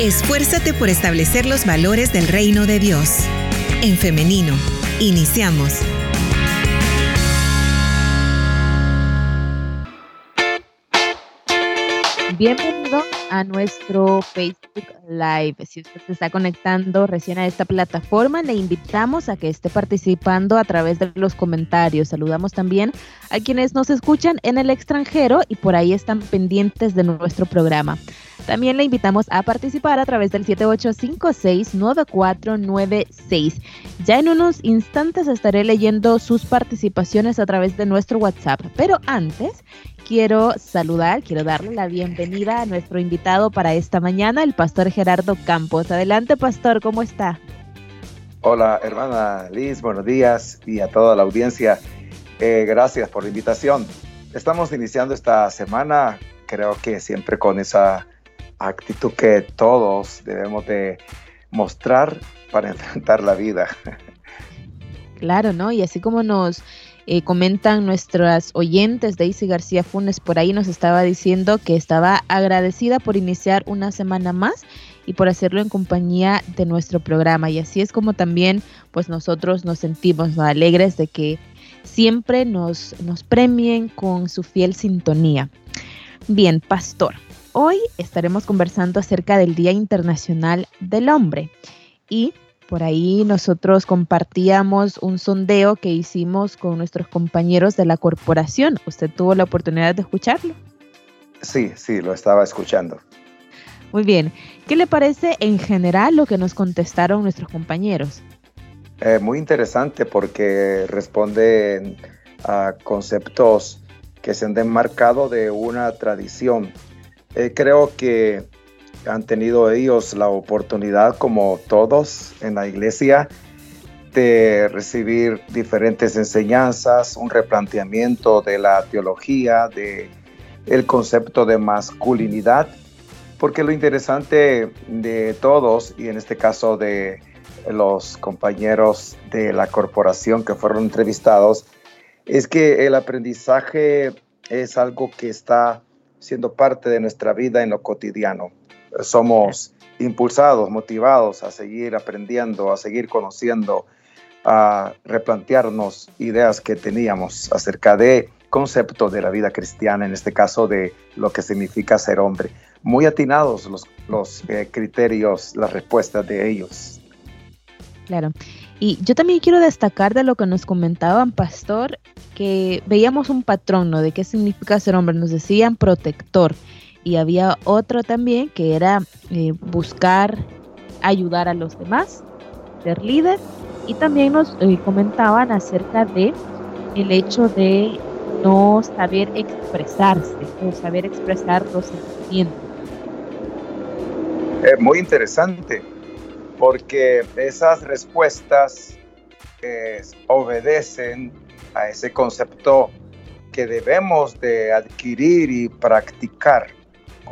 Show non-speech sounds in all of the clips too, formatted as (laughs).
Esfuérzate por establecer los valores del reino de Dios. En femenino, iniciamos. Bienvenido a nuestro Facebook Live. Si usted se está conectando recién a esta plataforma, le invitamos a que esté participando a través de los comentarios. Saludamos también a quienes nos escuchan en el extranjero y por ahí están pendientes de nuestro programa. También le invitamos a participar a través del 7856-9496. Ya en unos instantes estaré leyendo sus participaciones a través de nuestro WhatsApp, pero antes quiero saludar, quiero darle la bienvenida a nuestro invitado para esta mañana, el pastor Gerardo Campos. Adelante, pastor, ¿cómo está? Hola, hermana Liz, buenos días y a toda la audiencia. Eh, gracias por la invitación. Estamos iniciando esta semana, creo que siempre con esa actitud que todos debemos de mostrar para (laughs) enfrentar la vida. Claro, ¿no? Y así como nos eh, comentan nuestras oyentes, Daisy García Funes por ahí nos estaba diciendo que estaba agradecida por iniciar una semana más y por hacerlo en compañía de nuestro programa. Y así es como también pues nosotros nos sentimos alegres de que siempre nos, nos premien con su fiel sintonía. Bien, pastor, Hoy estaremos conversando acerca del Día Internacional del Hombre y por ahí nosotros compartíamos un sondeo que hicimos con nuestros compañeros de la corporación. ¿Usted tuvo la oportunidad de escucharlo? Sí, sí, lo estaba escuchando. Muy bien. ¿Qué le parece en general lo que nos contestaron nuestros compañeros? Eh, muy interesante porque responden a conceptos que se han demarcado de una tradición eh, creo que han tenido ellos la oportunidad, como todos en la iglesia, de recibir diferentes enseñanzas, un replanteamiento de la teología, de el concepto de masculinidad, porque lo interesante de todos, y en este caso de los compañeros de la corporación que fueron entrevistados, es que el aprendizaje es algo que está siendo parte de nuestra vida en lo cotidiano. Somos impulsados, motivados a seguir aprendiendo, a seguir conociendo, a replantearnos ideas que teníamos acerca de concepto de la vida cristiana, en este caso de lo que significa ser hombre. Muy atinados los, los eh, criterios, las respuestas de ellos. Claro. Y yo también quiero destacar de lo que nos comentaban, Pastor, que veíamos un patrón, ¿no? De qué significa ser hombre. Nos decían protector. Y había otro también que era eh, buscar ayudar a los demás, ser líder. Y también nos eh, comentaban acerca de el hecho de no saber expresarse, no saber expresar los sentimientos. Es muy interesante porque esas respuestas obedecen a ese concepto que debemos de adquirir y practicar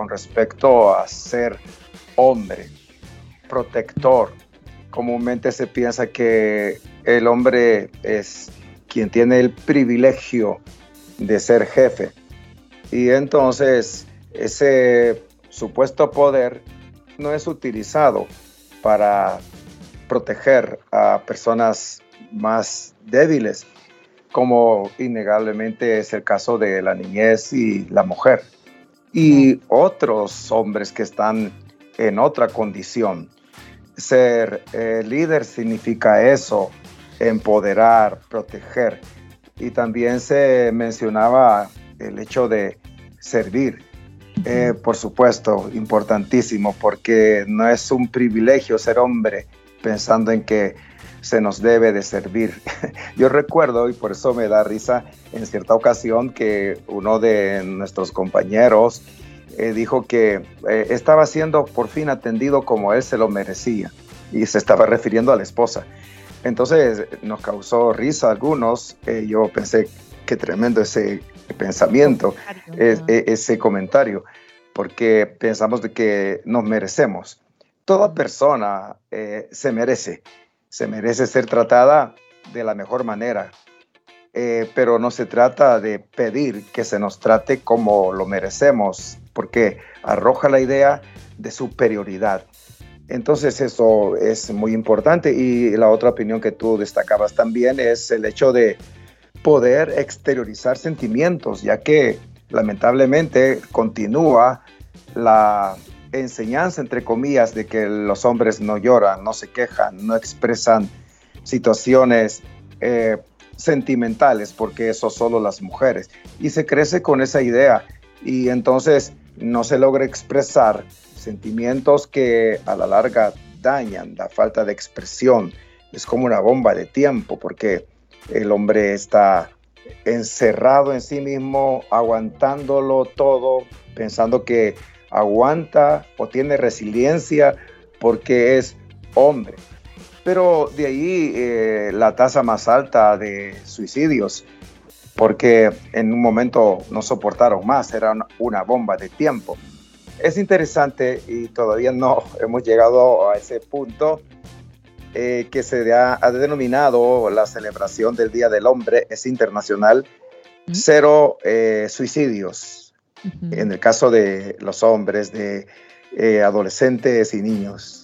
con respecto a ser hombre, protector. Comúnmente se piensa que el hombre es quien tiene el privilegio de ser jefe. Y entonces ese supuesto poder no es utilizado para proteger a personas más débiles, como innegablemente es el caso de la niñez y la mujer, y otros hombres que están en otra condición. Ser eh, líder significa eso, empoderar, proteger. Y también se mencionaba el hecho de servir. Eh, por supuesto, importantísimo, porque no es un privilegio ser hombre pensando en que se nos debe de servir. (laughs) Yo recuerdo, y por eso me da risa, en cierta ocasión que uno de nuestros compañeros eh, dijo que eh, estaba siendo por fin atendido como él se lo merecía, y se estaba refiriendo a la esposa. Entonces nos causó risa a algunos, yo pensé, qué tremendo ese pensamiento, e, ese comentario, porque pensamos de que nos merecemos. Toda persona eh, se merece, se merece ser tratada de la mejor manera, eh, pero no se trata de pedir que se nos trate como lo merecemos, porque arroja la idea de superioridad. Entonces eso es muy importante y la otra opinión que tú destacabas también es el hecho de poder exteriorizar sentimientos, ya que lamentablemente continúa la enseñanza, entre comillas, de que los hombres no lloran, no se quejan, no expresan situaciones eh, sentimentales, porque eso solo las mujeres. Y se crece con esa idea y entonces no se logra expresar sentimientos que a la larga dañan, la falta de expresión. Es como una bomba de tiempo, porque el hombre está encerrado en sí mismo, aguantándolo todo, pensando que aguanta o tiene resiliencia porque es hombre. Pero de ahí eh, la tasa más alta de suicidios, porque en un momento no soportaron más, era una bomba de tiempo. Es interesante y todavía no (laughs) hemos llegado a ese punto eh, que se ha, denominado la celebración del Día del Hombre, es internacional, cero eh, suicidios, en el caso de los hombres, de eh, adolescentes y niños.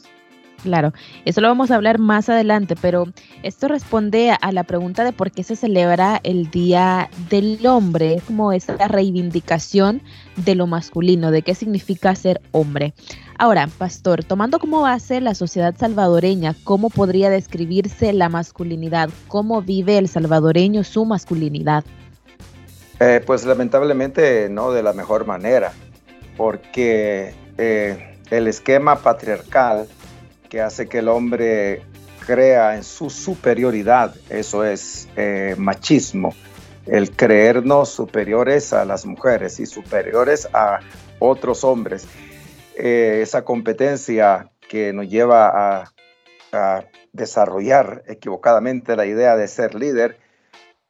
Claro, eso lo vamos a hablar más adelante, pero esto responde a la pregunta de por qué se celebra el Día del Hombre, como esa reivindicación de lo masculino, de qué significa ser hombre. Ahora, pastor, tomando como base la sociedad salvadoreña, ¿cómo podría describirse la masculinidad? ¿Cómo vive el salvadoreño su masculinidad? Eh, pues lamentablemente no de la mejor manera, porque eh, el esquema patriarcal que hace que el hombre crea en su superioridad, eso es eh, machismo, el creernos superiores a las mujeres y superiores a otros hombres. Esa competencia que nos lleva a, desarrollar equivocadamente la idea de ser líder,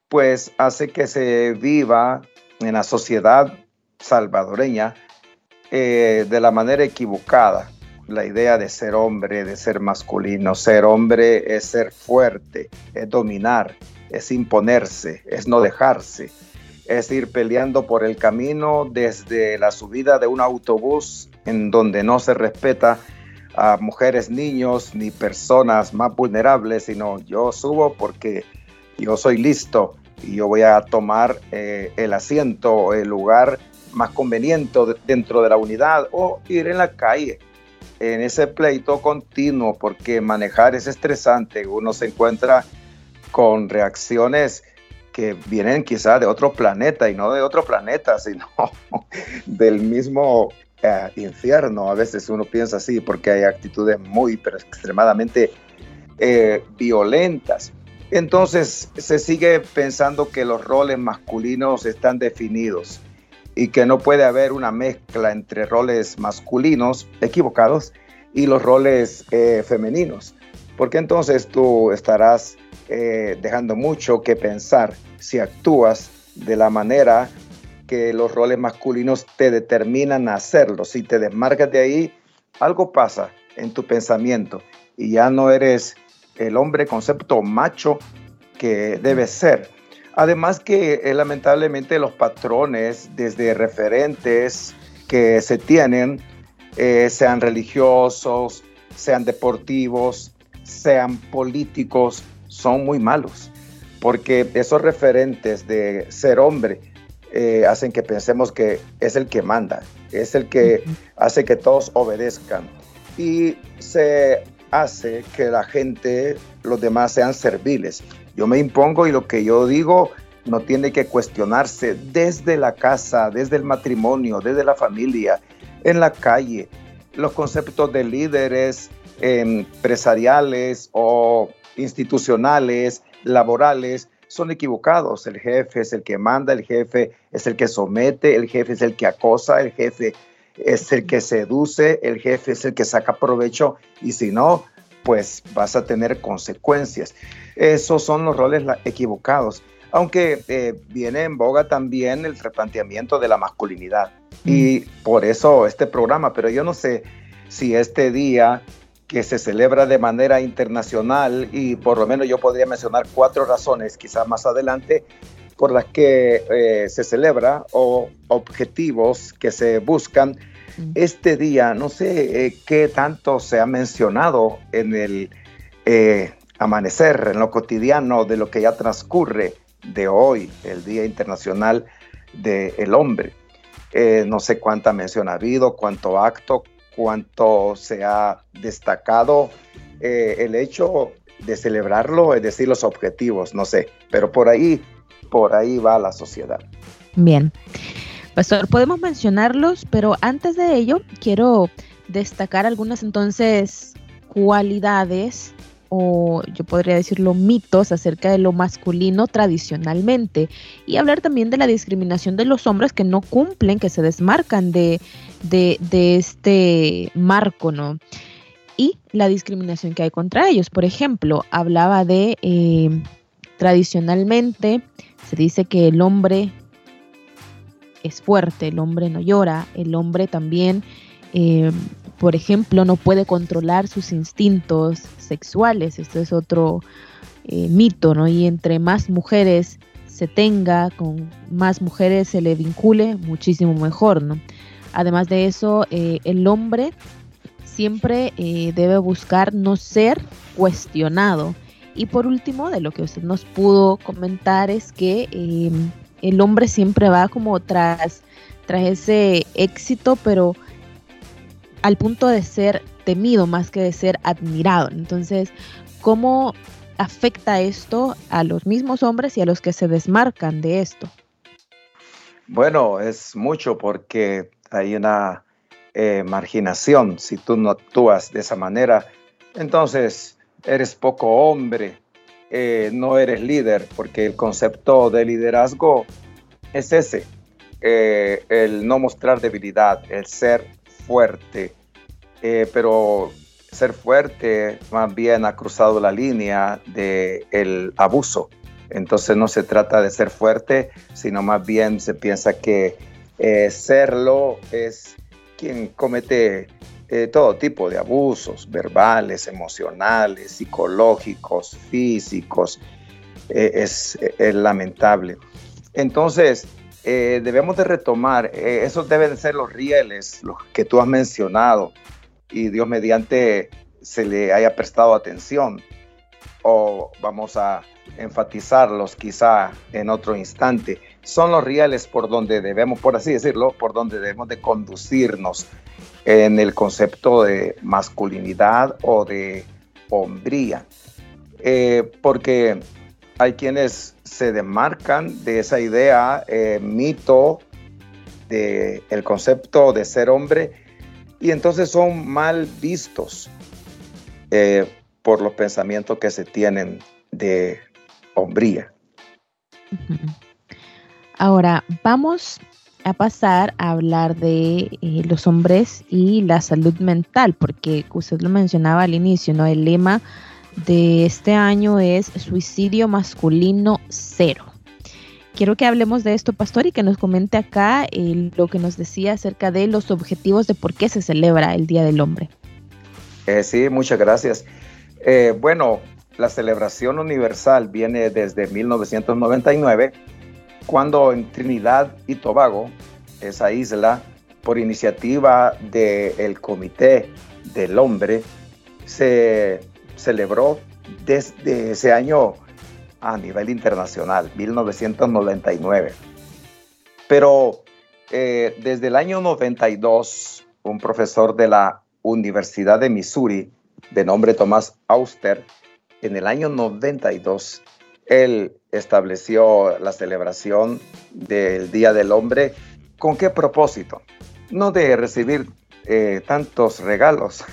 pues hace que se viva en la sociedad salvadoreña eh, de la manera equivocada. La idea de ser hombre, de ser masculino. Ser hombre es ser fuerte, es dominar, es imponerse, es no dejarse es ir peleando por el camino desde la subida de un autobús en donde no se respeta a mujeres, niños ni personas más vulnerables, sino yo subo porque yo soy listo y yo voy a tomar eh, el asiento, el lugar más conveniente dentro de la unidad o ir en la calle en ese pleito continuo porque manejar es estresante, uno se encuentra con reacciones que vienen quizá de otro planeta y no de otro planeta, sino (laughs) del mismo eh, infierno. A veces uno piensa así porque hay actitudes muy, pero extremadamente eh, violentas. Entonces se sigue pensando que los roles masculinos están definidos y que no puede haber una mezcla entre roles masculinos equivocados y los roles eh, femeninos, porque entonces tú estarás dejando mucho que pensar si actúas de la manera que los roles masculinos te determinan a hacerlo. Si te desmarcas de ahí, algo pasa en tu pensamiento y ya no eres el hombre concepto macho que debes ser. Además que eh, lamentablemente los patrones desde referentes que se tienen, eh, sean religiosos, sean deportivos, sean políticos, son muy malos. Porque esos referentes de ser hombre eh, hacen que pensemos que es el que manda, es el que hace que todos obedezcan. Y se hace que la gente, los demás sean serviles. Yo me impongo y lo que yo digo no tiene que cuestionarse desde la casa, desde el matrimonio, desde la familia, en la calle. Los conceptos de líderes empresariales o institucionales laborales son equivocados. El jefe es el que manda, el jefe es el que somete, el jefe es el que acosa, el jefe es el que seduce, el jefe es el que saca provecho y si no, pues vas a tener consecuencias. Esos son los roles equivocados. Aunque eh, viene en boga también el replanteamiento de la masculinidad. Y por eso este programa, pero yo no sé si este día que se celebra de manera internacional y por lo menos yo podría mencionar cuatro razones, quizás más adelante, por las que eh, se celebra o objetivos que se buscan Este día, no sé eh, qué tanto se ha mencionado en el eh, amanecer, en lo cotidiano de lo que ya transcurre de hoy, el Día Internacional del Hombre. No sé cuánta mención ha habido, cuánto acto, cuánto se ha destacado el hecho de celebrarlo, es decir, los objetivos, no sé, pero por ahí, por ahí va la sociedad. Bien. Pastor, podemos mencionarlos, pero antes de ello quiero destacar algunas entonces cualidades o yo podría decirlo mitos acerca de lo masculino tradicionalmente y hablar también de la discriminación de los hombres que no cumplen, que se desmarcan de, de, este marco, ¿no? Y la discriminación que hay contra ellos. Por ejemplo, hablaba de eh, tradicionalmente se dice que el hombre es fuerte, el hombre no llora, el hombre también, eh, por ejemplo, no puede controlar sus instintos sexuales, esto es otro eh, mito, ¿no? Y entre más mujeres se tenga, con más mujeres se le vincule, muchísimo mejor, ¿no? Además de eso, eh, el hombre siempre debe buscar no ser cuestionado. Y por último, de lo que usted nos pudo comentar es que el hombre siempre va como tras, tras ese éxito, pero al punto de ser temido más que de ser admirado. Entonces, ¿cómo afecta esto a los mismos hombres y a los que se desmarcan de esto? Bueno, es mucho porque hay una eh, marginación. Si tú no actúas de esa manera, entonces eres poco hombre, eh, no eres líder, porque el concepto de liderazgo es ese, eh, el no mostrar debilidad, el ser fuerte, eh, pero ser fuerte más bien ha cruzado la línea del el abuso. Entonces no se trata de ser fuerte, sino más bien se piensa que serlo es quien comete eh, todo tipo de abusos verbales, emocionales, psicológicos, físicos. Eh, es, lamentable. Entonces, eh, debemos de retomar, esos deben ser los rieles, los que tú has mencionado, y Dios mediante se le haya prestado atención, o vamos a enfatizarlos quizá en otro instante, son los rieles por donde debemos, por así decirlo, por donde debemos de conducirnos en el concepto de masculinidad o de hombría, eh, porque hay quienes se demarcan de esa idea, eh, mito, del el concepto de ser hombre, y entonces son mal vistos eh, por los pensamientos que se tienen de hombría. Ahora, vamos a pasar a hablar de eh, los hombres y la salud mental, porque usted lo mencionaba al inicio, ¿no? El lema de este año es suicidio masculino cero. Quiero que hablemos de esto, Pastor, y que nos comente acá lo que nos decía acerca de los objetivos de por qué se celebra el Día del Hombre. Eh, sí, muchas gracias. Eh, bueno, la celebración universal viene desde 1999 cuando en Trinidad y Tobago, esa isla, por iniciativa del Comité del Hombre, se celebró desde ese año a nivel internacional, 1999. Pero eh, desde el año 92, un profesor de la Universidad de Missouri, de nombre Tomás Auster, en el año 92 él estableció la celebración del Día del Hombre. ¿Con qué propósito? No de recibir eh, tantos regalos,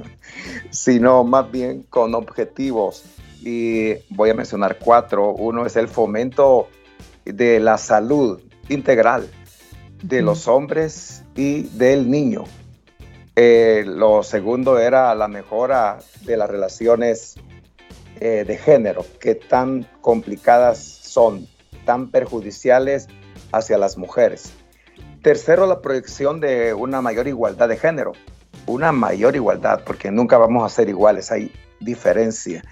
(laughs) sino más bien con objetivos. Y voy a mencionar cuatro. Uno es el fomento de la salud integral de los hombres y del niño. Eh, lo segundo era la mejora de las relaciones eh, de género, que tan complicadas son, tan perjudiciales hacia las mujeres. Tercero, la proyección de una mayor igualdad de género, una mayor igualdad, porque nunca vamos a ser iguales, hay diferencia.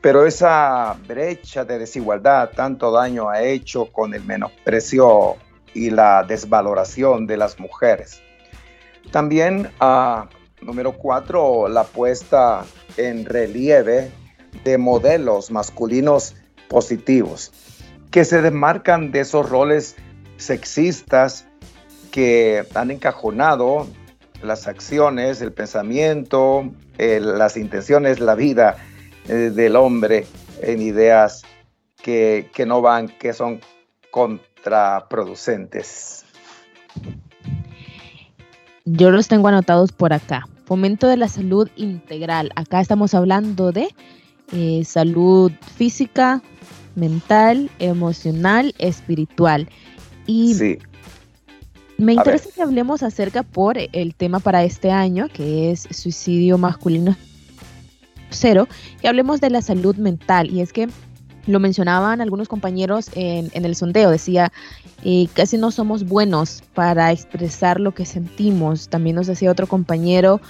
Pero esa brecha de desigualdad tanto daño ha hecho con el menosprecio y la desvaloración de las mujeres. También, uh, número cuatro, la puesta en relieve de modelos masculinos positivos que se desmarcan de esos roles sexistas que han encajonado las acciones, el pensamiento, las intenciones, la vida eh, del hombre en ideas que, que no van, que son contraproducentes. Yo los tengo anotados por acá. Fomento de la salud integral. Acá estamos hablando de eh, salud física, mental, emocional, espiritual. Y me interesa que hablemos acerca por el tema para este año, que es suicidio masculino cero, y hablemos de la salud mental. Y es que lo mencionaban algunos compañeros en, el sondeo, decía, eh, casi no somos buenos para expresar lo que sentimos. También nos decía otro compañero,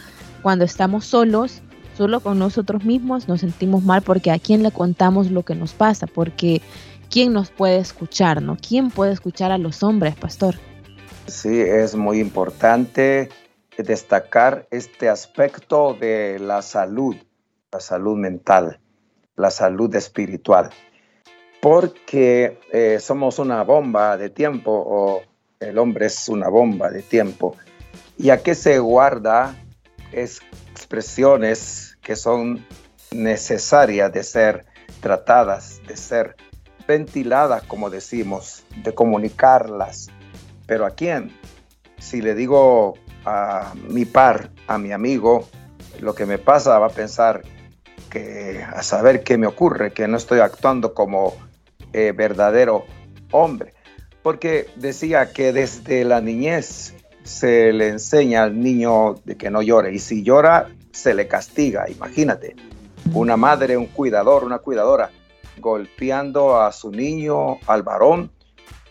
cuando estamos solos, solo con nosotros mismos, nos sentimos mal porque a quién le contamos lo que nos pasa, porque quién nos puede escuchar, ¿no? ¿Quién puede escuchar a los hombres, pastor? Sí, es muy importante destacar este aspecto de la salud, la salud mental, la salud espiritual, porque eh, somos una bomba de tiempo o el hombre es una bomba de tiempo. ¿Y a qué se guarda es expresiones que son necesarias de ser tratadas, de ser ventiladas, como decimos, de comunicarlas. Pero ¿a quién? Si le digo a mi par, a mi amigo, lo que me pasa, va a pensar que a saber qué me ocurre, que no estoy actuando como eh, verdadero hombre. Porque decía que desde la niñez se le enseña al niño de que no llore y si llora se le castiga, imagínate. Una madre, un cuidador, una cuidadora golpeando a su niño, al varón,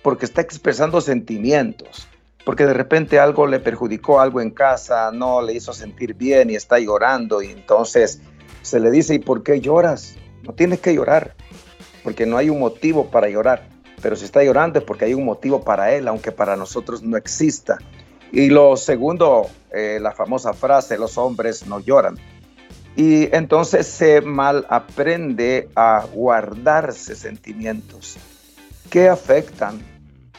porque está expresando sentimientos, porque de repente algo le perjudicó, algo en casa, no le hizo sentir bien y está llorando y entonces se le dice, ¿y por qué lloras? No tienes que llorar, porque no hay un motivo para llorar, pero si está llorando es porque hay un motivo para él, aunque para nosotros no exista. Y lo segundo, eh, la famosa frase, los hombres no lloran. Y entonces se mal aprende a guardarse sentimientos que afectan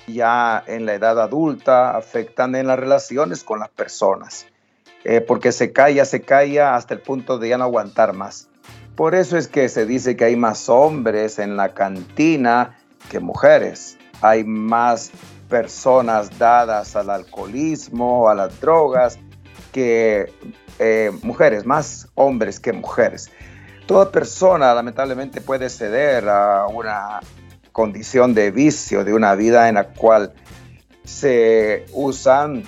ya en la edad adulta, afectan en las relaciones con las personas, eh, porque se calla, se calla hasta el punto de ya no aguantar más. Por eso es que se dice que hay más hombres en la cantina que mujeres. Hay más personas dadas al alcoholismo, a las drogas, que eh, mujeres, más hombres que mujeres. Toda persona lamentablemente puede ceder a una condición de vicio, de una vida en la cual se usan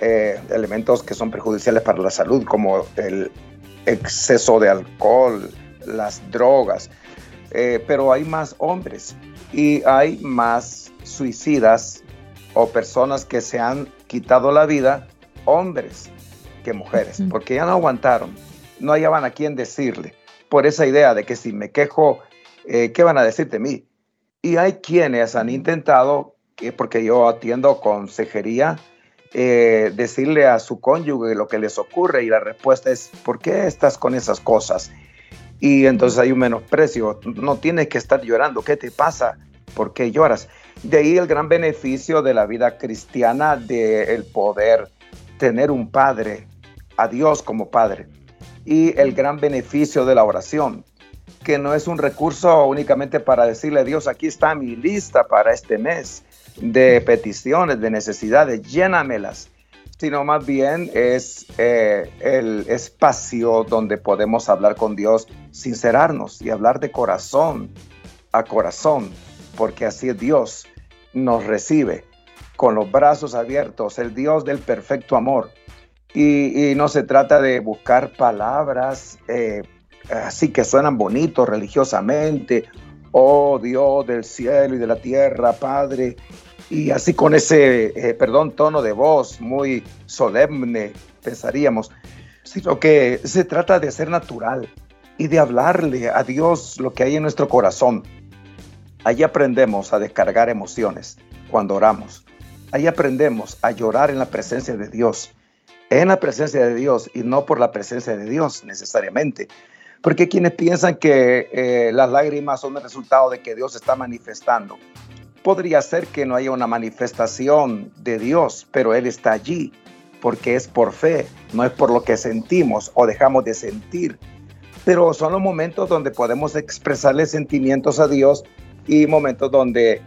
eh, elementos que son perjudiciales para la salud, como el exceso de alcohol, las drogas. Eh, pero hay más hombres y hay más suicidas o personas que se han quitado la vida, hombres que mujeres, porque ya no aguantaron, no hallaban a quién decirle, por esa idea de que si me quejo, eh, ¿qué van a decir de mí? Y hay quienes han intentado, que porque yo atiendo consejería, eh, decirle a su cónyuge lo que les ocurre y la respuesta es, ¿por qué estás con esas cosas? Y entonces hay un menosprecio, no tienes que estar llorando, ¿qué te pasa? ¿Por qué lloras? De ahí el gran beneficio de la vida cristiana, de el poder tener un padre, a Dios como padre, y el gran beneficio de la oración, que no es un recurso únicamente para decirle a Dios, aquí está mi lista para este mes de peticiones, de necesidades, llénamelas, sino más bien es eh, el espacio donde podemos hablar con Dios, sincerarnos y hablar de corazón a corazón, porque así es Dios nos recibe con los brazos abiertos, el Dios del perfecto amor. Y, no se trata de buscar palabras eh, así que suenan bonitos religiosamente, oh Dios del cielo y de la tierra, Padre, y así con ese, eh, perdón, tono de voz muy solemne, pensaríamos, sino que se trata de ser natural y de hablarle a Dios lo que hay en nuestro corazón. Allí aprendemos a descargar emociones cuando oramos. Ahí aprendemos a llorar en la presencia de Dios. en la presencia de Dios y no por la presencia de Dios necesariamente. Porque quienes piensan que eh, las lágrimas son el resultado de que Dios está manifestando, podría ser que no haya una manifestación de Dios, pero Él está allí porque es por fe, no es por lo que sentimos o dejamos de sentir. Pero son los momentos donde podemos expresarle sentimientos a Dios y momentos donde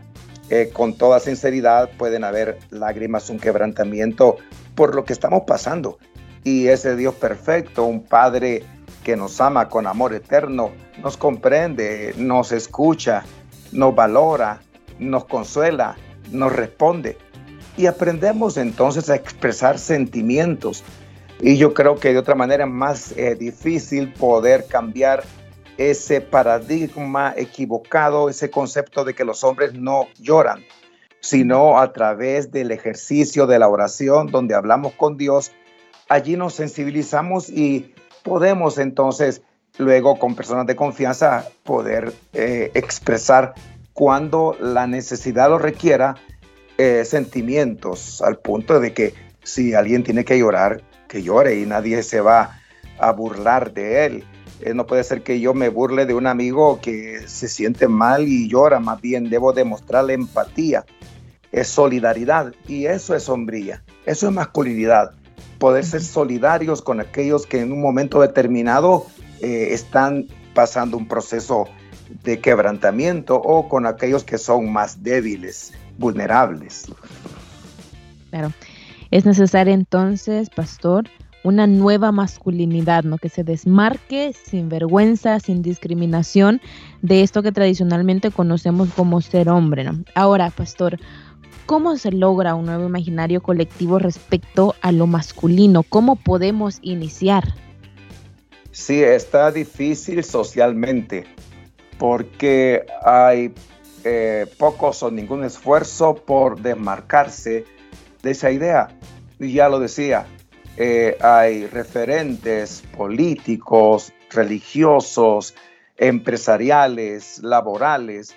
eh, con toda sinceridad pueden haber lágrimas, un quebrantamiento por lo que estamos pasando. Y ese Dios perfecto, un Padre que nos ama con amor eterno, nos comprende, nos escucha, nos valora, nos consuela, nos responde y aprendemos entonces a expresar sentimientos. Y yo creo que de otra manera es más eh, difícil poder cambiar ese paradigma equivocado, ese concepto de que los hombres no lloran, sino a través del ejercicio de la oración donde hablamos con Dios. Allí nos sensibilizamos y podemos entonces luego con personas de confianza poder eh, expresar cuando la necesidad lo requiera eh, sentimientos al punto de que si alguien tiene que llorar, que llore y nadie se va a burlar de él. Eh, no puede ser que yo me burle de un amigo que se siente mal y llora, más bien debo demostrarle empatía. Es solidaridad y eso es sombría, eso es masculinidad. Poder ser solidarios con aquellos que en un momento determinado eh, están pasando un proceso de quebrantamiento o con aquellos que son más débiles vulnerables. Claro. Es necesario entonces, pastor, una nueva masculinidad, ¿no? Que se desmarque sin vergüenza, sin discriminación de esto que tradicionalmente conocemos como ser hombre, ¿no? Ahora, pastor, ¿cómo se logra un nuevo imaginario colectivo respecto a lo masculino? ¿Cómo podemos iniciar? Sí, está difícil socialmente porque hay eh, pocos o ningún esfuerzo por desmarcarse de esa idea. Y ya lo decía, eh, hay referentes políticos, religiosos, empresariales, laborales,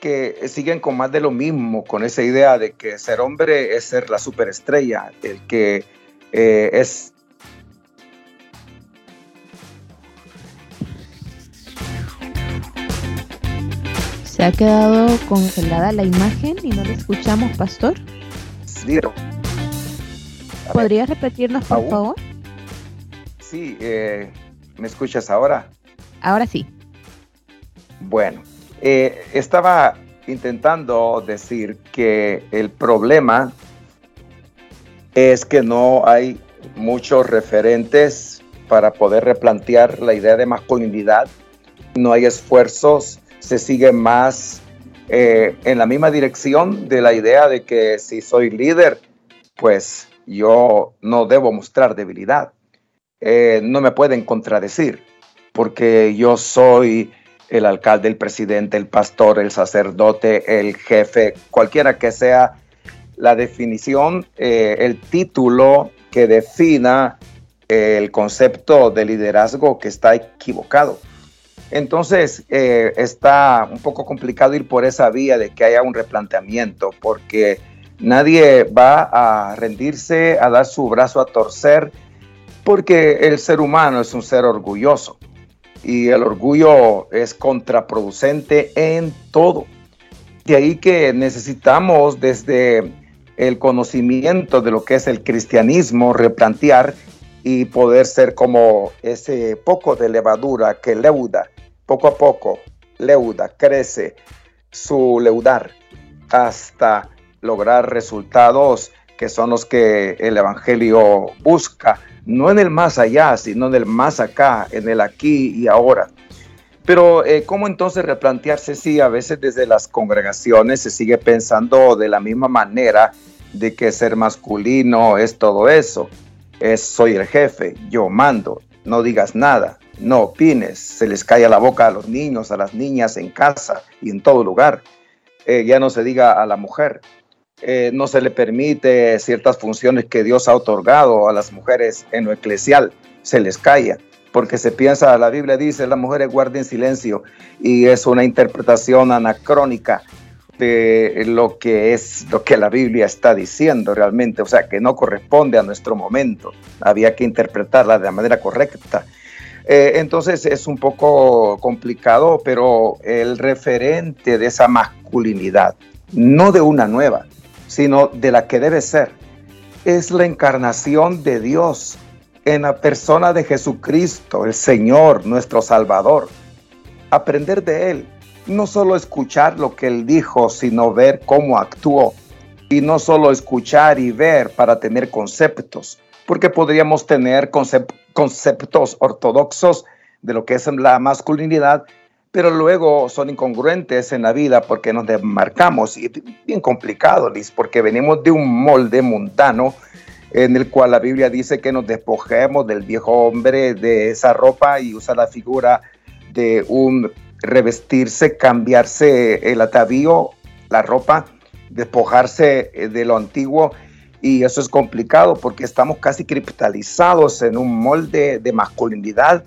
que siguen con más de lo mismo, con esa idea de que ser hombre es ser la superestrella, el que eh, es ha quedado congelada la imagen y no la escuchamos, pastor? Sí. ¿Podrías repetirnos, por favor? Sí, eh, ¿me escuchas ahora? Ahora sí. Bueno, eh, estaba intentando decir que el problema es que no hay muchos referentes para poder replantear la idea de masculinidad. No hay esfuerzos se sigue más eh, en la misma dirección de la idea de que si soy líder, pues yo no debo mostrar debilidad. Eh, no me pueden contradecir, porque yo soy el alcalde, el presidente, el pastor, el sacerdote, el jefe, cualquiera que sea la definición, eh, el título que defina el concepto de liderazgo que está equivocado. Entonces, eh, está un poco complicado ir por esa vía de que haya un replanteamiento, porque nadie va a rendirse, a dar su brazo a torcer, porque el ser humano es un ser orgulloso y el orgullo es contraproducente en todo. De ahí que necesitamos desde el conocimiento de lo que es el cristianismo replantear y poder ser como ese poco de levadura que leuda poco a poco, leuda, crece su leudar hasta lograr resultados que son los que el Evangelio busca, no en el más allá, sino en el más acá, en el aquí y ahora. Pero eh, ¿cómo entonces replantearse si a veces desde las congregaciones se sigue pensando de la misma manera de que ser masculino es todo eso? Es soy el jefe, yo mando, no digas nada, no opines, se les cae a la boca a los niños, a las niñas en casa y en todo lugar. Eh, ya no se diga a la mujer, eh, no se le permite ciertas funciones que Dios ha otorgado a las mujeres en lo eclesial, se les calla, porque se piensa, la Biblia dice, las mujeres guarden silencio y es una interpretación anacrónica de lo que es lo que la Biblia está diciendo realmente, o sea, que no corresponde a nuestro momento. Había que interpretarla de la manera correcta. Eh, entonces es un poco complicado, pero el referente de esa masculinidad, no de una nueva, sino de la que debe ser, es la encarnación de Dios en la persona de Jesucristo, el Señor, nuestro Salvador. Aprender de Él, no solo escuchar lo que Él dijo, sino ver cómo actuó. Y no solo escuchar y ver para tener conceptos, porque podríamos tener conceptos ortodoxos de lo que es la masculinidad, pero luego son incongruentes en la vida porque nos demarcamos. Y es bien complicado, Liz, porque venimos de un molde mundano en el cual la Biblia dice que nos despojemos del viejo hombre de esa ropa y usa la figura de un revestirse, cambiarse el atavío, la ropa, despojarse eh, de lo antiguo. Y eso es complicado porque estamos casi criptalizados en un molde de masculinidad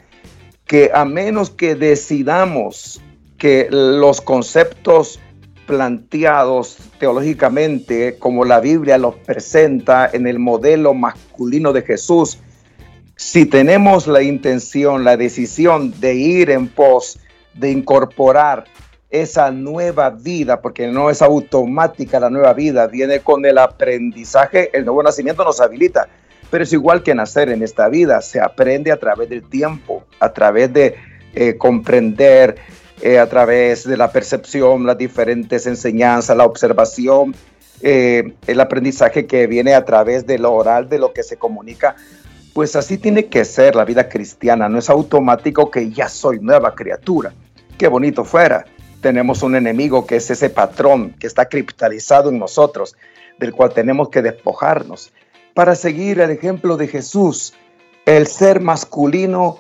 que a menos que decidamos que los conceptos planteados teológicamente como la Biblia los presenta en el modelo masculino de Jesús, si tenemos la intención, la decisión de ir en pos, de incorporar esa nueva vida, porque no es automática la nueva vida, viene con el aprendizaje, el nuevo nacimiento nos habilita, pero es igual que nacer en esta vida, se aprende a través del tiempo, a través de eh, comprender, eh, a través de la percepción, las diferentes enseñanzas, la observación, eh, el aprendizaje que viene a través de lo oral, de lo que se comunica. Pues así tiene que ser la vida cristiana, no es automático que ya soy nueva criatura. Qué bonito fuera. Tenemos un enemigo que es ese patrón que está criptalizado en nosotros, del cual tenemos que despojarnos para seguir el ejemplo de Jesús, el ser masculino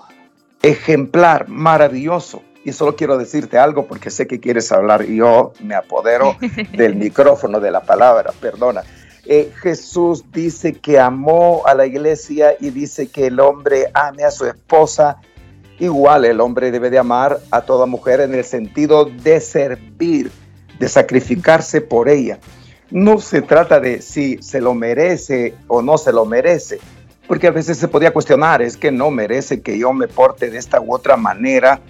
ejemplar, maravilloso, y solo quiero decirte algo porque sé que quieres hablar y yo me apodero (laughs) del micrófono, de la palabra, perdona. Eh, Jesús dice que amó a la iglesia y dice que el hombre ame a su esposa. Igual el hombre debe de amar a toda mujer en el sentido de servir, de sacrificarse por ella. No se trata de si se lo merece o no se lo merece, porque a veces se podía cuestionar, es que no merece que yo me porte de esta u otra manera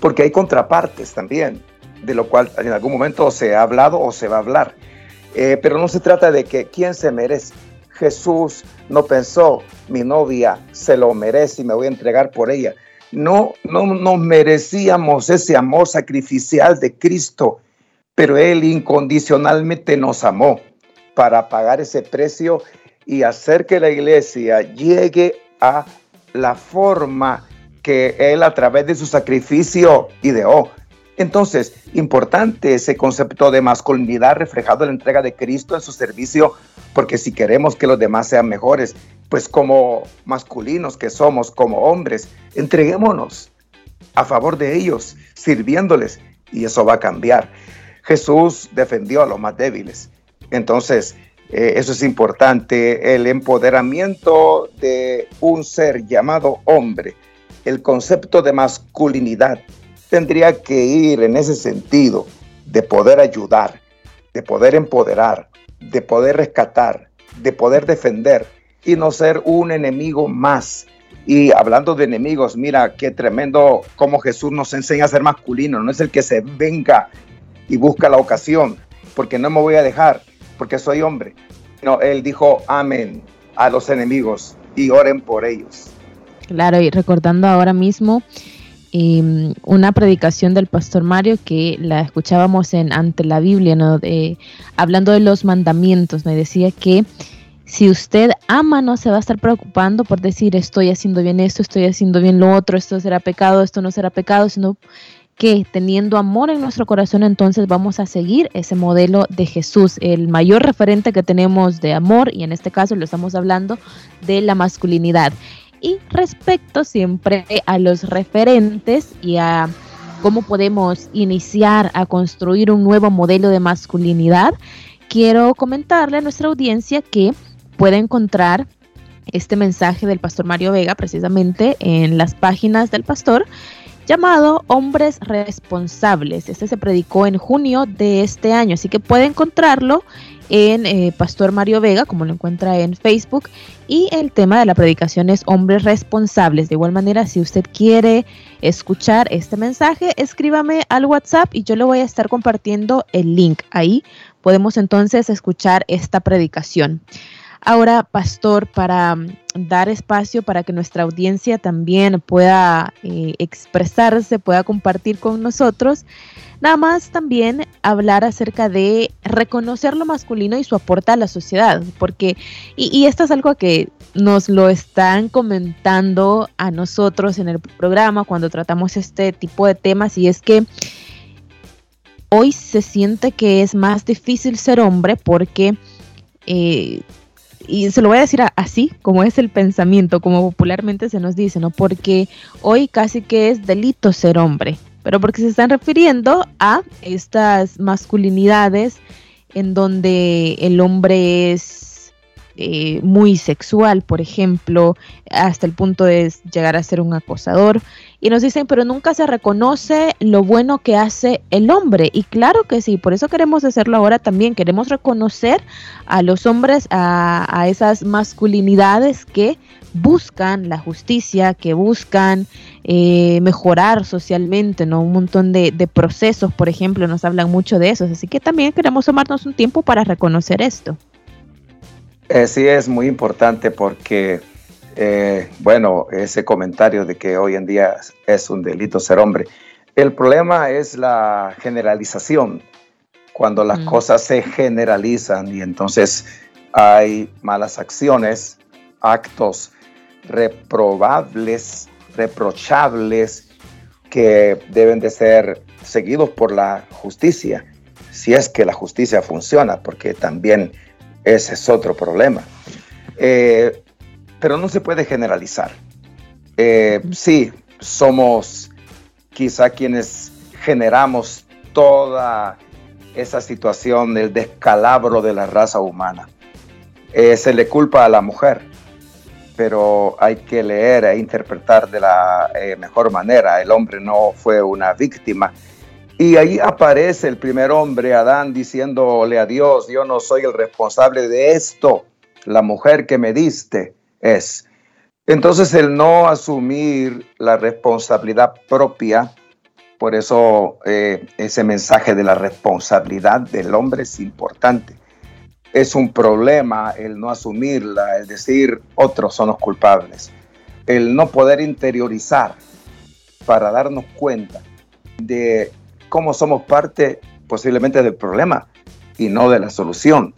porque hay contrapartes también, de lo cual en algún momento se ha hablado o se va a hablar. Eh, pero no se trata de que quién se merece. Jesús no pensó, mi novia se lo merece y me voy a entregar por ella. No, no nos merecíamos ese amor sacrificial de Cristo, pero Él incondicionalmente nos amó para pagar ese precio y hacer que la iglesia llegue a la forma que Él a través de su sacrificio ideó. Entonces, importante ese concepto de masculinidad reflejado en la entrega de Cristo en su servicio, porque si queremos que los demás sean mejores, pues como masculinos que somos, como hombres, entreguémonos a favor de ellos, sirviéndoles, y eso va a cambiar. Jesús defendió a los más débiles. Entonces, eh, eso es importante, el empoderamiento de un ser llamado hombre el concepto de masculinidad tendría que ir en ese sentido de poder ayudar, de poder empoderar, de poder rescatar, de poder defender y no ser un enemigo más. Y hablando de enemigos, mira qué tremendo cómo Jesús nos enseña a ser masculino, no es el que se venga y busca la ocasión, porque no me voy a dejar, porque soy hombre. No, él dijo amén a los enemigos y oren por ellos. Claro, y recordando ahora mismo em, una predicación del pastor Mario que la escuchábamos en ante la Biblia, ¿no? hablando de los mandamientos, me decía que si usted ama, no se va a estar preocupando por decir estoy haciendo bien esto, estoy haciendo bien lo otro, esto será pecado, esto no será pecado, sino que teniendo amor en nuestro corazón, entonces vamos a seguir ese modelo de Jesús, el mayor referente que tenemos de amor, y en este caso lo estamos hablando de la masculinidad. Y respecto siempre a los referentes y a cómo podemos iniciar a construir un nuevo modelo de masculinidad, quiero comentarle a nuestra audiencia que puede encontrar este mensaje del pastor Mario Vega precisamente en las páginas del pastor llamado Hombres Responsables. Este se predicó en junio de este año, así que puede encontrarlo en eh, Pastor Mario Vega, como lo encuentra en Facebook, y el tema de la predicación es hombres responsables. De igual manera, si usted quiere escuchar este mensaje, escríbame al WhatsApp y yo le voy a estar compartiendo el link. Ahí podemos entonces escuchar esta predicación. Ahora, pastor, para mm, dar espacio para que nuestra audiencia también pueda eh, expresarse, pueda compartir con nosotros, nada más también hablar acerca de reconocer lo masculino y su aporte a la sociedad, porque, y, esto es algo que nos lo están comentando a nosotros en el programa cuando tratamos este tipo de temas, y es que hoy se siente que es más difícil ser hombre porque eh, y se lo voy a decir así, como es el pensamiento, como popularmente se nos dice, ¿no? Porque hoy casi que es delito ser hombre, pero porque se están refiriendo a estas masculinidades en donde el hombre es eh, muy sexual, por ejemplo, hasta el punto de llegar a ser un acosador. Y nos dicen, pero nunca se reconoce lo bueno que hace el hombre. Y claro que sí, por eso queremos hacerlo ahora también. Queremos reconocer a los hombres, a, esas masculinidades que buscan la justicia, que buscan eh, mejorar socialmente, ¿no? Un montón de, procesos, por ejemplo, nos hablan mucho de eso. Así que también queremos tomarnos un tiempo para reconocer esto. Sí, es muy importante porque, eh, bueno, ese comentario de que hoy en día es un delito ser hombre. El problema es la generalización, cuando las cosas se generalizan y entonces hay malas acciones, actos reprobables, reprochables, que deben de ser seguidos por la justicia, si es que la justicia funciona, porque también ese es otro problema. Eh, pero no se puede generalizar. Eh, sí, somos quizá quienes generamos toda esa situación del descalabro de la raza humana. Eh, se le culpa a la mujer, pero hay que leer e interpretar de la mejor manera. El hombre no fue una víctima, y ahí aparece el primer hombre, Adán, diciéndole a Dios, yo no soy el responsable de esto, la mujer que me diste es. Entonces el no asumir la responsabilidad propia, por eso eh, ese mensaje de la responsabilidad del hombre es importante. Es un problema el no asumirla, el decir otros son los culpables, el no poder interiorizar para darnos cuenta de cómo somos parte posiblemente del problema y no de la solución.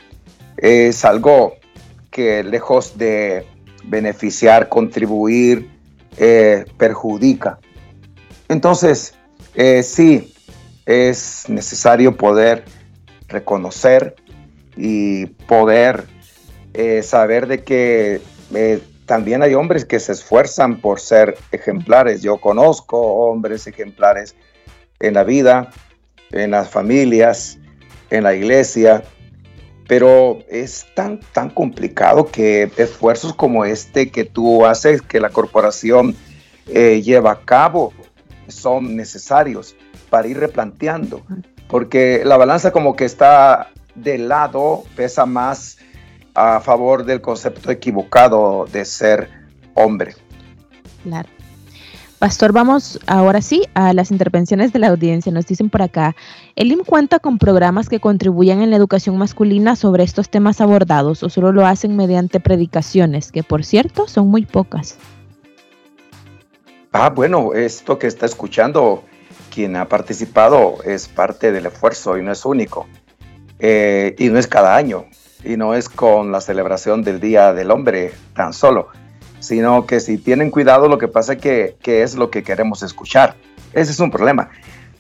Es algo que lejos de beneficiar, contribuir, eh, perjudica. Entonces, eh, sí, es necesario poder reconocer y poder eh, saber de que también hay hombres que se esfuerzan por ser ejemplares. Yo conozco hombres ejemplares en la vida, en las familias, en la iglesia, pero es tan, tan complicado que esfuerzos como este que tú haces, que la corporación eh, lleva a cabo, son necesarios para ir replanteando, porque la balanza como que está de lado, pesa más a favor del concepto equivocado de ser hombre. Claro. Pastor, vamos ahora sí a las intervenciones de la audiencia. Nos dicen por acá, ¿el IM cuenta con programas que contribuyan en la educación masculina sobre estos temas abordados o solo lo hacen mediante predicaciones, que por cierto son muy pocas? Ah, bueno, esto que está escuchando, quien ha participado es parte del esfuerzo y no es único. Eh, y no es cada año, y no es con la celebración del Día del Hombre tan solo sino que si tienen cuidado, lo que pasa es que, es lo que queremos escuchar. Ese es un problema.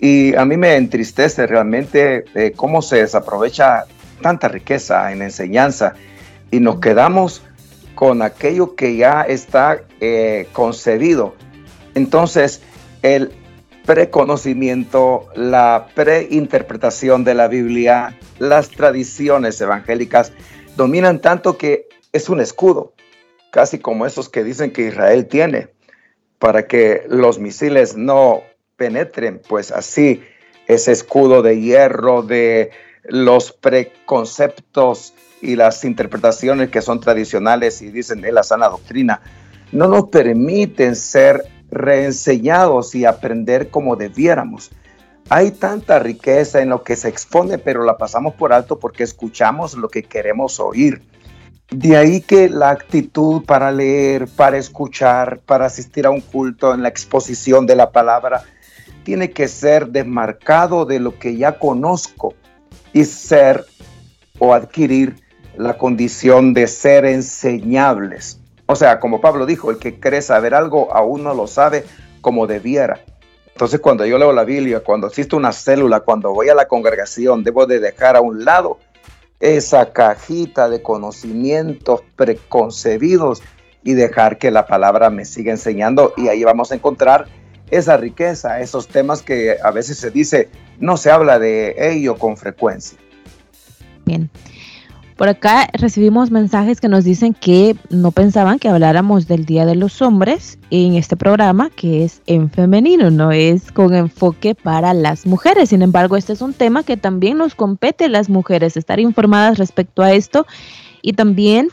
Y a mí me entristece realmente eh, cómo se desaprovecha tanta riqueza en enseñanza y nos quedamos con aquello que ya está eh, concebido. Entonces, el preconocimiento, la preinterpretación de la Biblia, las tradiciones evangélicas dominan tanto que es un escudo casi como esos que dicen que Israel tiene, para que los misiles no penetren pues así ese escudo de hierro de los preconceptos y las interpretaciones que son tradicionales y dicen de la sana doctrina, no nos permiten ser reenseñados y aprender como debiéramos. Hay tanta riqueza en lo que se expone, pero la pasamos por alto porque escuchamos lo que queremos oír. De ahí que la actitud para leer, para escuchar, para asistir a un culto en la exposición de la palabra, tiene que ser desmarcado de lo que ya conozco y ser o adquirir la condición de ser enseñables. O sea, como Pablo dijo, el que cree saber algo aún no lo sabe como debiera. Entonces, cuando yo leo la Biblia, cuando a una célula, cuando voy a la congregación, debo de dejar a un lado esa cajita de conocimientos preconcebidos y dejar que la palabra me siga enseñando y ahí vamos a encontrar esa riqueza, esos temas que a veces se dice, no se habla de ello con frecuencia. Bien. Por acá recibimos mensajes que nos dicen que no pensaban que habláramos del Día de los Hombres en este programa, que es en femenino, no es con enfoque para las mujeres. Sin embargo, este es un tema que también nos compete a las mujeres, estar informadas respecto a esto y también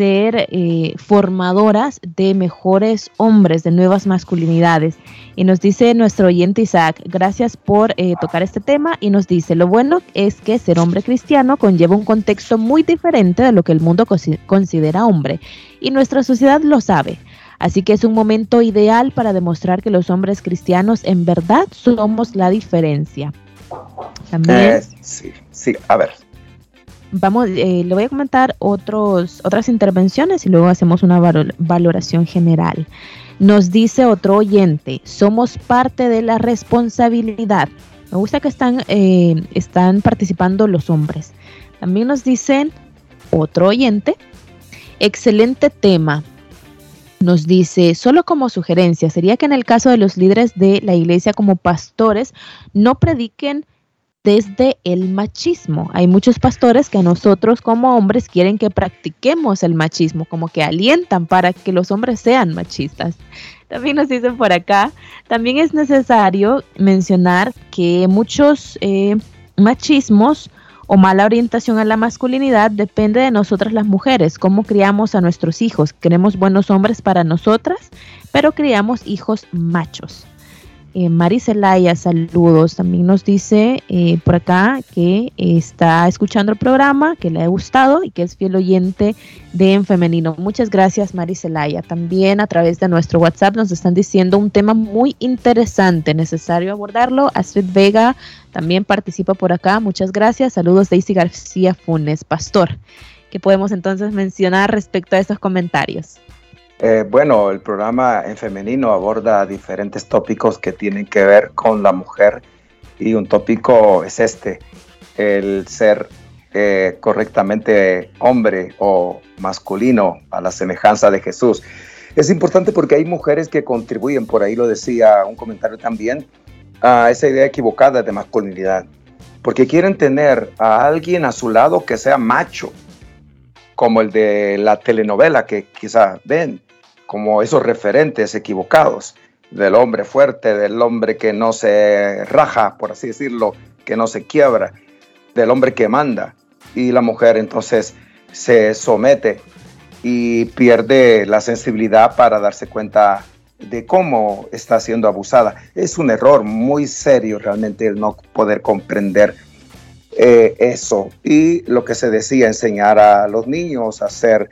ser eh, formadoras de mejores hombres, de nuevas masculinidades. Y nos dice nuestro oyente Isaac, gracias por eh, tocar este tema y nos dice, lo bueno es que ser hombre cristiano conlleva un contexto muy diferente de lo que el mundo considera hombre y nuestra sociedad lo sabe. Así que es un momento ideal para demostrar que los hombres cristianos en verdad somos la diferencia. También. Eh, sí, sí, a ver, vamos, eh, le voy a comentar otros, otras intervenciones y luego hacemos una valoración general. Nos dice otro oyente, somos parte de la responsabilidad. Me gusta que están, eh, están participando los hombres. También nos dicen otro oyente, excelente tema. Nos dice, solo como sugerencia, sería que en el caso de los líderes de la iglesia como pastores no prediquen desde el machismo. Hay muchos pastores que nosotros como hombres quieren que practiquemos el machismo, como que alientan para que los hombres sean machistas. También nos dicen por acá, también es necesario mencionar que muchos eh, machismos o mala orientación a la masculinidad depende de nosotras las mujeres, cómo criamos a nuestros hijos. Queremos buenos hombres para nosotras, pero criamos hijos machos. Eh, Maricelaya, saludos. También nos dice eh, por acá que está escuchando el programa, que le ha gustado y que es fiel oyente de En Femenino. Muchas gracias, Maricelaya. También a través de nuestro WhatsApp nos están diciendo un tema muy interesante, necesario abordarlo. Astrid Vega también participa por acá. Muchas gracias. Saludos, Daisy García Funes, pastor. ¿Qué podemos entonces mencionar respecto a estos comentarios? Eh, bueno, el programa en femenino aborda diferentes tópicos que tienen que ver con la mujer y un tópico es este, el ser eh, correctamente hombre o masculino a la semejanza de Jesús. Es importante porque hay mujeres que contribuyen, por ahí lo decía un comentario también, a esa idea equivocada de masculinidad, porque quieren tener a alguien a su lado que sea macho, como el de la telenovela que quizá ven, como esos referentes equivocados del hombre fuerte, del hombre que no se raja, por así decirlo, que no se quiebra, del hombre que manda. Y la mujer entonces se somete y pierde la sensibilidad para darse cuenta de cómo está siendo abusada. Es un error muy serio realmente el no poder comprender eh, eso. Y lo que se decía, enseñar a los niños a ser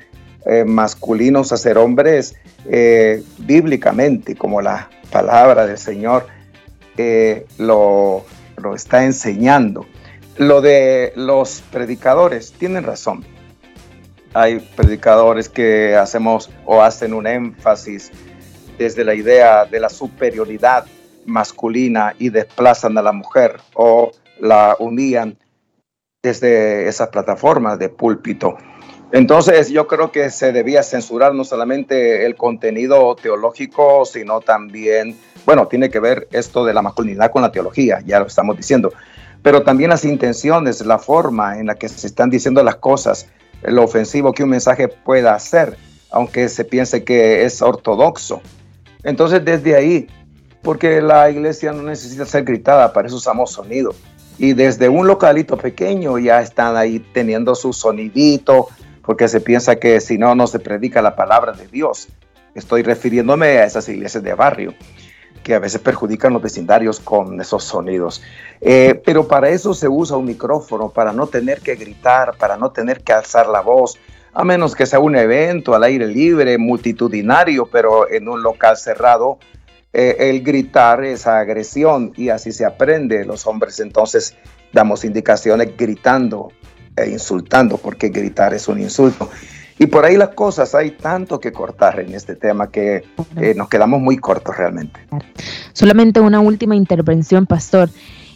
eh, masculinos, a ser hombres, eh, bíblicamente, como la palabra del Señor eh, lo, lo está enseñando. Lo de los predicadores, tienen razón. Hay predicadores que hacemos o hacen un énfasis desde la idea de la superioridad masculina y desplazan a la mujer o la unían desde esas plataformas de púlpito. Entonces yo creo que se debía censurar no solamente el contenido teológico, sino también, bueno, tiene que ver esto de la masculinidad con la teología, ya lo estamos diciendo, pero también las intenciones, la forma en la que se están diciendo las cosas, lo ofensivo que un mensaje pueda hacer, aunque se piense que es ortodoxo. Entonces desde ahí porque la iglesia no necesita ser gritada, para eso usamos sonido. Y desde un localito pequeño ya están ahí teniendo su sonidito, porque se piensa que si no, no se predica la palabra de Dios. Estoy refiriéndome a esas iglesias de barrio que a veces perjudican los vecindarios con esos sonidos. Eh, pero para eso se usa un micrófono, para no tener que gritar, para no tener que alzar la voz, a menos que sea un evento al aire libre, multitudinario, pero en un local cerrado, eh, el gritar es agresión y así se aprende. Los hombres entonces damos indicaciones gritando insultando, porque gritar es un insulto. Y por ahí las cosas, hay tanto que cortar en este tema que eh, nos quedamos muy cortos realmente. Solamente una última intervención, Pastor.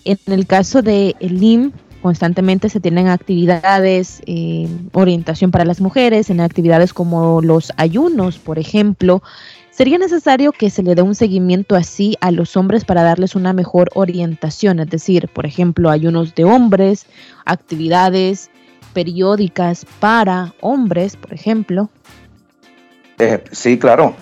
En el caso de el IM, constantemente se tienen actividades, eh, orientación para las mujeres, en actividades como los ayunos, por ejemplo. ¿Sería necesario que se le dé un seguimiento así a los hombres para darles una mejor orientación? Es decir, por ejemplo, ayunos de hombres, actividades periódicas para hombres, por ejemplo? Eh, sí, claro.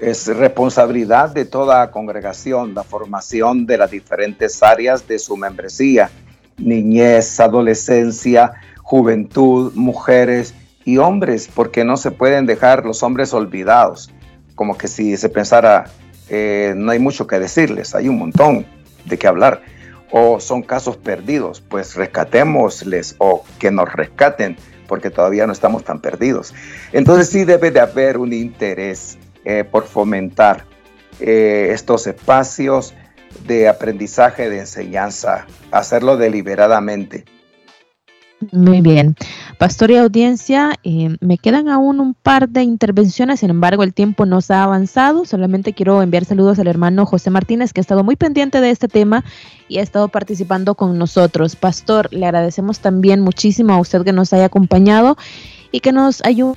Es responsabilidad de toda congregación la formación de las diferentes áreas de su membresía, niñez, adolescencia, juventud, mujeres y hombres, porque no se pueden dejar los hombres olvidados, como que si se pensara, eh, no hay mucho que decirles, hay un montón de qué hablar o son casos perdidos, pues rescatémosles o que nos rescaten porque todavía no estamos tan perdidos. Entonces sí debe de haber un interés eh, por fomentar eh, estos espacios de aprendizaje, de enseñanza, hacerlo deliberadamente. Muy bien. Pastor y audiencia, eh, me quedan aún un par de intervenciones, sin embargo el tiempo nos ha avanzado. Solamente quiero enviar saludos al hermano José Martínez, que ha estado muy pendiente de este tema y ha estado participando con nosotros. Pastor, le agradecemos también muchísimo a usted que nos haya acompañado y que nos ayude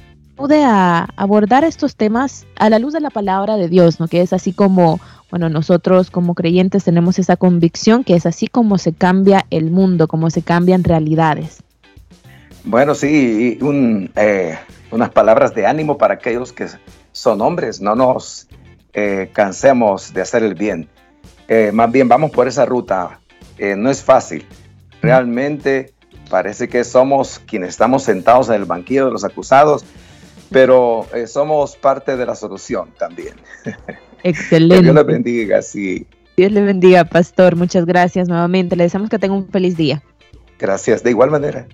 a abordar estos temas a la luz de la palabra de Dios, ¿no? Que es así como, bueno, nosotros como creyentes tenemos esa convicción que es así como se cambia el mundo, como se cambian realidades. Bueno, sí, eh, unas palabras de ánimo para aquellos que son hombres, no nos eh, cansemos de hacer el bien. Eh, más bien vamos por esa ruta, no es fácil. Realmente parece que somos quienes estamos sentados en el banquillo de los acusados, pero somos parte de la solución también. (laughs) Excelente. Dios le bendiga, sí. Dios le bendiga, pastor. Muchas gracias nuevamente. Le deseamos que tenga un feliz día. Gracias, de igual manera.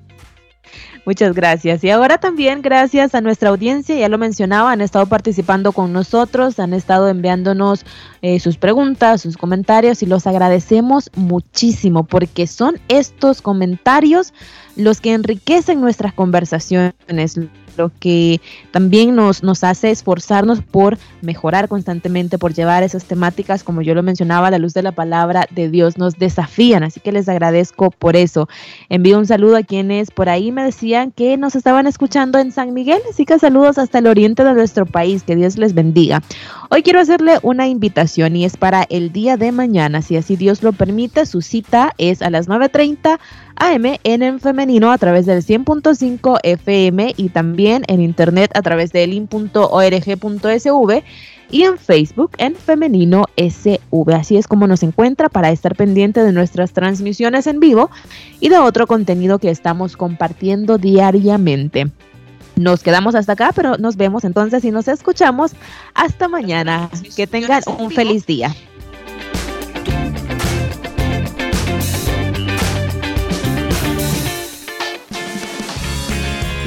Muchas gracias. Y ahora también gracias a nuestra audiencia, ya lo mencionaba, han estado participando con nosotros, han estado enviándonos eh, sus preguntas, sus comentarios y los agradecemos muchísimo porque son estos comentarios los que enriquecen nuestras conversaciones, lo que también nos, nos hace esforzarnos por mejorar constantemente, por llevar esas temáticas, como yo lo mencionaba, a la luz de la palabra de Dios, nos desafían, así que les agradezco por eso. Envío un saludo a quienes por ahí me decían que nos estaban escuchando en San Miguel, así que saludos hasta el oriente de nuestro país, que Dios les bendiga. Hoy quiero hacerle una invitación y es para el día de mañana, si así Dios lo permite, su cita es a las 9.30 AM en femenino a través del 100.5 FM y también en internet a través de lin.org.sv y en Facebook en Femenino SV. Así es como nos encuentra para estar pendiente de nuestras transmisiones en vivo y de otro contenido que estamos compartiendo diariamente. Nos quedamos hasta acá, pero nos vemos entonces y nos escuchamos hasta mañana. Que tengan un feliz día.